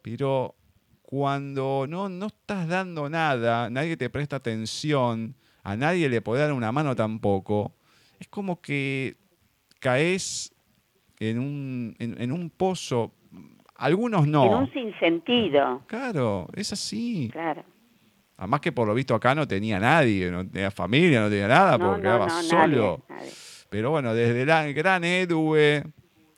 pero cuando no, no estás dando nada, nadie te presta atención, a nadie le puede dar una mano tampoco, es como que caes en un, en, en un pozo. Algunos En no. un sinsentido, Claro, es así. claro. Además que por lo visto acá no tenía nadie, no tenía familia, no tenía nada, No, porque no, quedaba no, solo. nadie, nadie. Pero bueno, desde el gran héroe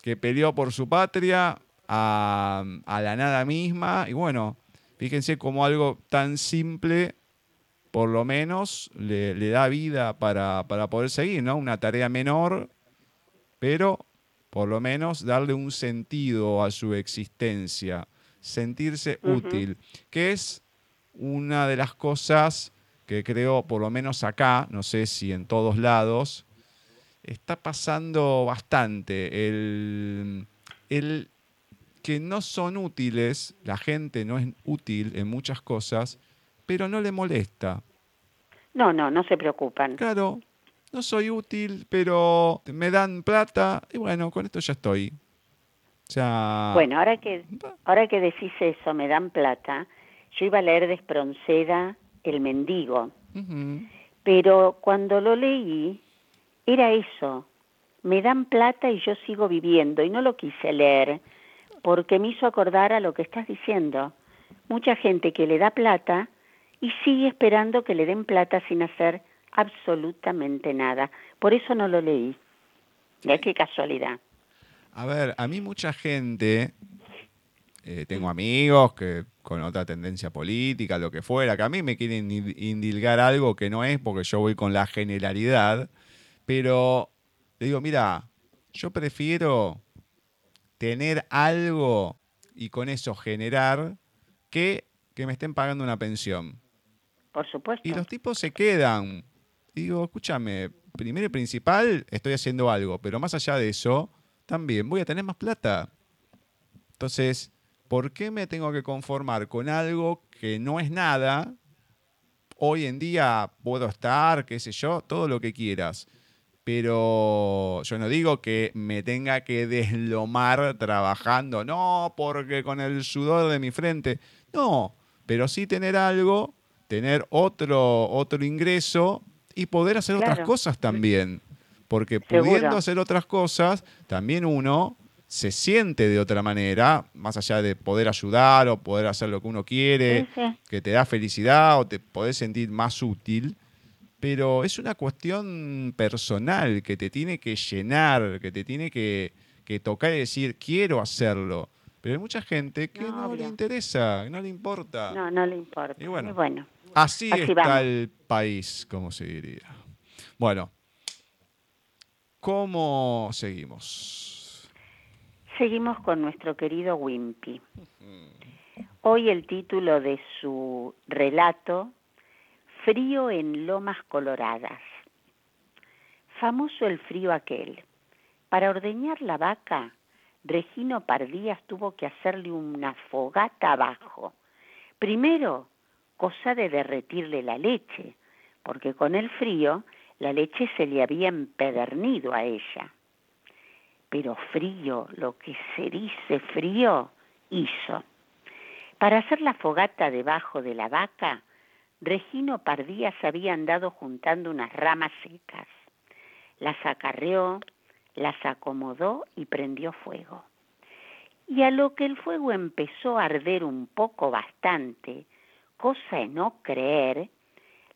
que peleó por su patria a, a la nada misma. Y bueno, fíjense cómo algo tan simple, por lo menos, le, le da vida para, para poder seguir, ¿no? Una tarea menor, pero por lo menos darle un sentido a su existencia, sentirse útil, que es una de las cosas que creo, por lo menos acá, no sé si en todos lados, está pasando bastante. El, el que no son útiles, la gente no es útil en muchas cosas, pero no le molesta. No, no, no se preocupan. Claro, no soy útil, pero me dan plata y bueno, con esto ya estoy. O sea, Bueno, ahora que, ahora que decís eso, me dan plata, yo iba a leer de Espronceda El mendigo, pero cuando lo leí, era eso, me dan plata y yo sigo viviendo, y no lo quise leer, porque me hizo acordar a lo que estás diciendo. Mucha gente que le da plata y sigue esperando que le den plata sin hacer absolutamente nada. Por eso no lo leí. Qué casualidad. A ver, a mí mucha gente, eh, tengo amigos que con otra tendencia política, lo que fuera, que a mí me quieren in- indilgar algo que no es porque yo voy con la generalidad, pero le digo, mira, yo prefiero tener algo y con eso generar que que me estén pagando una pensión. Por supuesto. Y los tipos se quedan Digo, escúchame, primero y principal, estoy haciendo algo, pero más allá de eso, también voy a tener más plata. Entonces, ¿por qué me tengo que conformar con algo que no es nada? Hoy en día puedo estar, qué sé yo, todo lo que quieras. Pero yo no digo que me tenga que deslomar trabajando, no, porque con el sudor de mi frente, no, pero sí tener algo, tener otro, otro ingreso y poder hacer otras cosas también. Porque Seguro. pudiendo hacer otras cosas, también uno se siente de otra manera, más allá de poder ayudar o poder hacer lo que uno quiere, Sí, sí. que te da felicidad o te podés sentir más útil. Pero es una cuestión personal que te tiene que llenar, que te tiene que, que tocar y decir, quiero hacerlo. Pero hay mucha gente que No, no, le interesa, que no le importa. No, no le importa. Y bueno. Y bueno, Así, Así está vamos. el país, como se diría. Bueno, ¿cómo seguimos? seguimos con nuestro querido Wimpy. Hoy el título de su relato, Frío en Lomas Coloradas. Famoso el frío aquel. Para ordeñar la vaca, Regino Pardías tuvo que hacerle una fogata abajo. Primero, cosa de derretirle la leche, porque con el frío la leche se le había empedernido a ella. Pero frío, lo que se dice frío, hizo. Para hacer la fogata debajo de la vaca, Regino Pardías había andado juntando unas ramas secas. Las acarreó, las acomodó y prendió fuego. Y a lo que el fuego empezó a arder un poco bastante, cosa de no creer,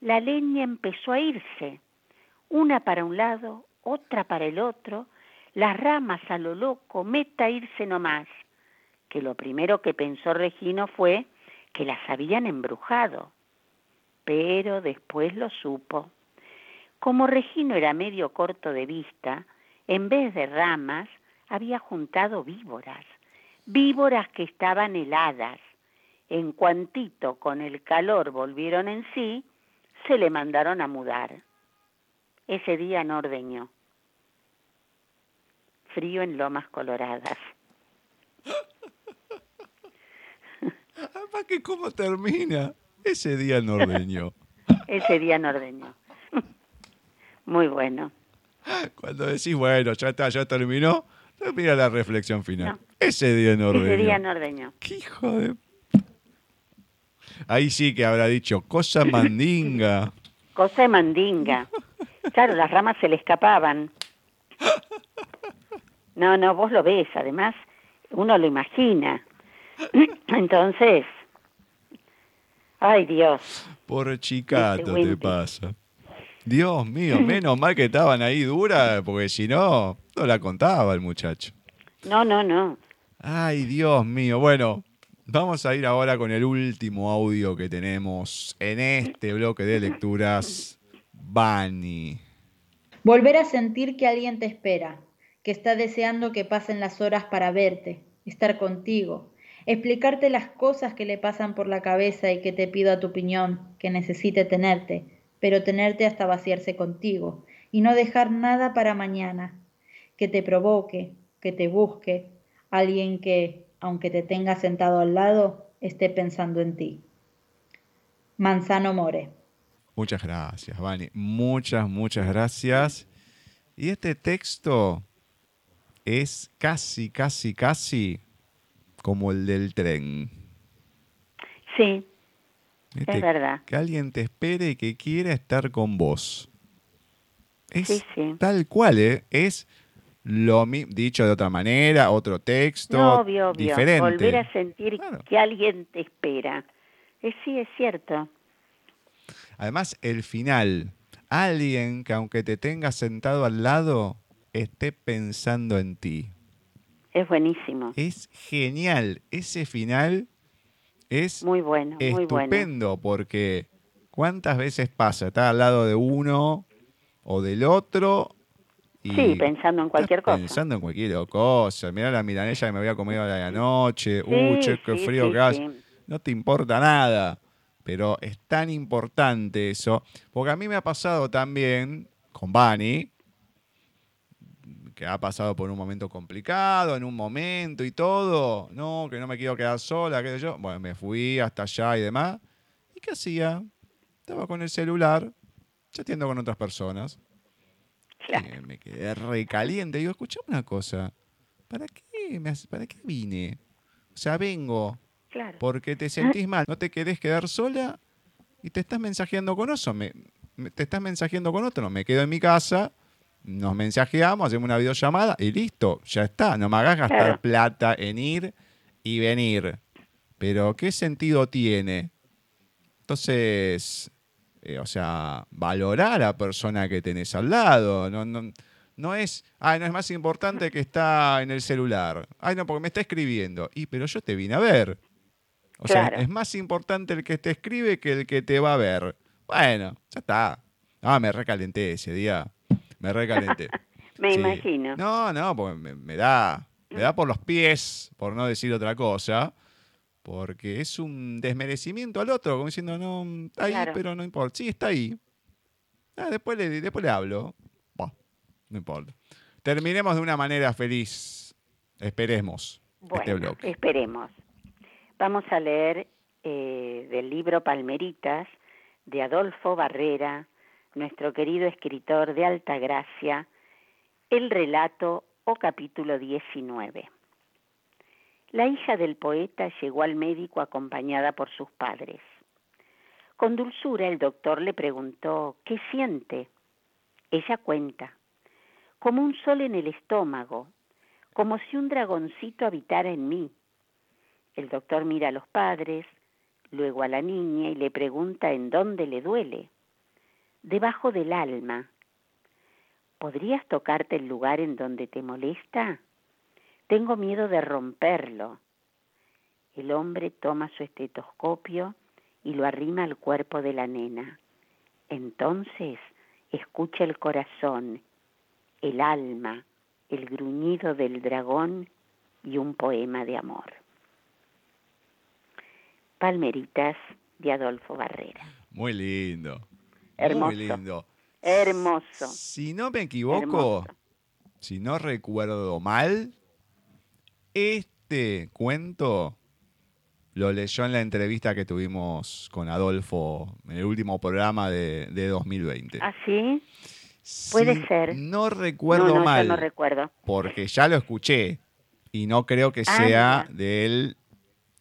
la leña empezó a irse, una para un lado, otra para el otro, las ramas a lo loco, meta a irse nomás, que lo primero que pensó Regino fue que las habían embrujado, pero después lo supo. Como Regino era medio corto de vista, en vez de ramas había juntado víboras, víboras que estaban heladas. En cuantito con el calor volvieron en sí, se le mandaron a mudar. Ese día no ordeñó. Frío en lomas coloradas. Además que cómo termina ese día nordeño. Ese día no ordeñó. Muy bueno. Cuando decís, bueno, ya está, ya terminó, mira la reflexión final. No. Ese día nordeño. Ese día no ordeñó. ¿Qué hijo de... Ahí sí que habrá dicho, cosa mandinga. Cosa de mandinga. Claro, las ramas se le escapaban. No, no, vos lo ves, además, uno lo imagina. Entonces, ay Dios, Por chicato te pasa. Dios mío, menos mal que estaban ahí duras, porque si no, no la contaba el muchacho. no, no, no. Ay, Dios mío. Bueno, vamos a ir ahora con el último audio que tenemos en este bloque de lecturas. Bani. Volver a sentir que alguien te espera, que está deseando que pasen las horas para verte, estar contigo, explicarte las cosas que le pasan por la cabeza y que te pido a tu opinión, que necesite tenerte, pero tenerte hasta vaciarse contigo y no dejar nada para mañana, que te provoque, que te busque, alguien que, aunque te tenga sentado al lado, esté pensando en ti. Manzano More. Muchas gracias, Vani. Muchas, muchas gracias. Y este texto es casi, casi, casi como el del tren. Sí, es verdad. Que alguien te espere y que quiera estar con vos. Es Sí, sí. tal cual, ¿eh? Es lo dicho de otra manera, otro texto, No, obvio, obvio. diferente. Volver a sentir Claro. que alguien te espera. Eh, sí, es cierto. Además, el final, alguien que aunque te tenga sentado al lado, esté pensando en ti. Es buenísimo. Es genial. Ese final es Muy bueno, muy bueno. estupendo porque ¿cuántas veces pasa? Está al lado de uno o del otro y Sí, pensando en cualquier cosa. Pensando en cualquier cosa. Mirá la milanesa que me había comido a la noche. uh, Sí, che, qué sí, frío sí, que hace. No te importa nada. pero es tan importante eso, porque a mí me ha pasado también con Bani, que ha pasado por un momento complicado, en un momento y todo, no, que no me quiero quedar sola, qué sé yo. Bueno, me fui hasta allá y demás. ¿Y qué hacía? Estaba con el celular, chateando con otras personas. Y me quedé recaliente. Digo, escuchame una cosa. ¿Para qué, me, ¿Para qué vine? O sea, vengo porque te sentís mal. No te querés quedar sola y te estás mensajeando con otro. Me, te estás mensajeando con otro. Me quedo en mi casa, nos mensajeamos, hacemos una videollamada y listo, ya está. No me hagas gastar plata en ir y venir. Pero, ¿qué sentido tiene? Entonces, eh, o sea, valorar a la persona que tenés al lado. No, no, no es, ay, no es más importante que está en el celular. Ay, no, porque me está escribiendo. Y, pero yo te vine a ver. O sea, es más importante el que te escribe que el que te va a ver. Bueno, ya está. Ah, me recalenté ese día. Me recalenté. me imagino. No, no, porque me, da, me da por los pies, por no decir otra cosa porque es un desmerecimiento al otro, como diciendo, no, está ahí, pero no importa. Sí, está ahí. Ah, después, le, después le hablo. no importa. Terminemos de una manera feliz. Esperemos este bueno, Esperemos. Vamos a leer eh, del libro Palmeritas de Adolfo Barrera, nuestro querido escritor de Alta Gracia, el relato o capítulo 19. La hija del poeta llegó al médico acompañada por sus padres. Con dulzura el doctor le preguntó, ¿qué siente? Ella cuenta, como un sol en el estómago, como si un dragoncito habitara en mí. El doctor mira a los padres, luego a la niña y le pregunta en dónde le duele. Debajo del alma. ¿Podrías tocarte el lugar en donde te molesta? Tengo miedo de romperlo. El hombre toma su estetoscopio y lo arrima al cuerpo de la nena. Entonces escucha el corazón, el alma, el gruñido del dragón y un poema de amor. Palmeritas de Adolfo Barrera. Muy lindo. Hermoso. Muy lindo. Hermoso. Si no me equivoco, si no recuerdo mal, este cuento lo leyó en la entrevista que tuvimos con Adolfo en el último programa de, 2020. ¿Ah, sí? Puede ser. No recuerdo mal. no recuerdo. Porque ya lo escuché y no creo que ah, sea del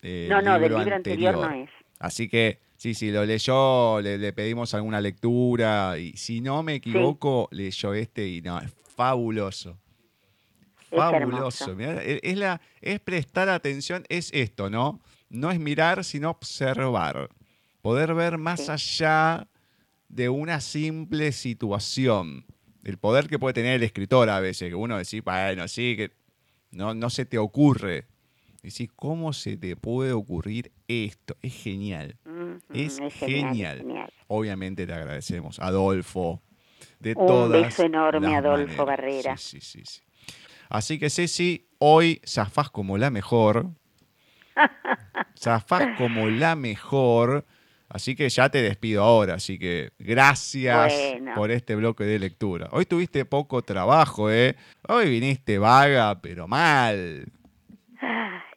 eh, No, no, del libro anterior. no es. Así que, sí, sí, lo leyó, le, pedimos alguna lectura y si no me equivoco, leyó este y no, es fabuloso fabuloso. es, la, es prestar atención, es esto, ¿no? No es mirar, sino observar. Poder ver más allá de una simple situación. El poder que puede tener el escritor a veces, que uno decís, bueno, sí, que no, no se te ocurre. Decís, ¿cómo se te puede ocurrir esto? Es genial. es, genial, Obviamente le agradecemos, Adolfo, de Un beso enorme, Adolfo Barrera. Sí, sí, sí. Así que Ceci, hoy zafás como la mejor. zafás como la mejor. Así que ya te despido ahora. Así que gracias por este bloque de lectura. Hoy tuviste poco trabajo, ¿eh? Hoy viniste vaga, pero mal.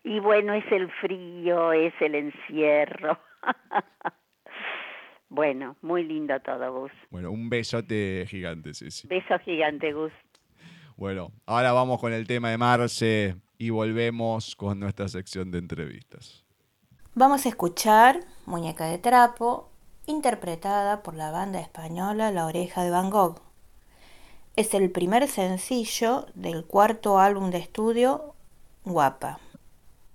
Y bueno, es el frío, es el encierro. bueno, muy lindo todo, Gus. Bueno, un besote gigante, Ceci. Beso gigante, Gus. Bueno, ahora vamos con el tema de Marce y volvemos con nuestra sección de entrevistas. Vamos a escuchar Muñeca de Trapo, interpretada por la banda española La Oreja de Van Gogh. Es el primer sencillo del cuarto álbum de estudio Guapa.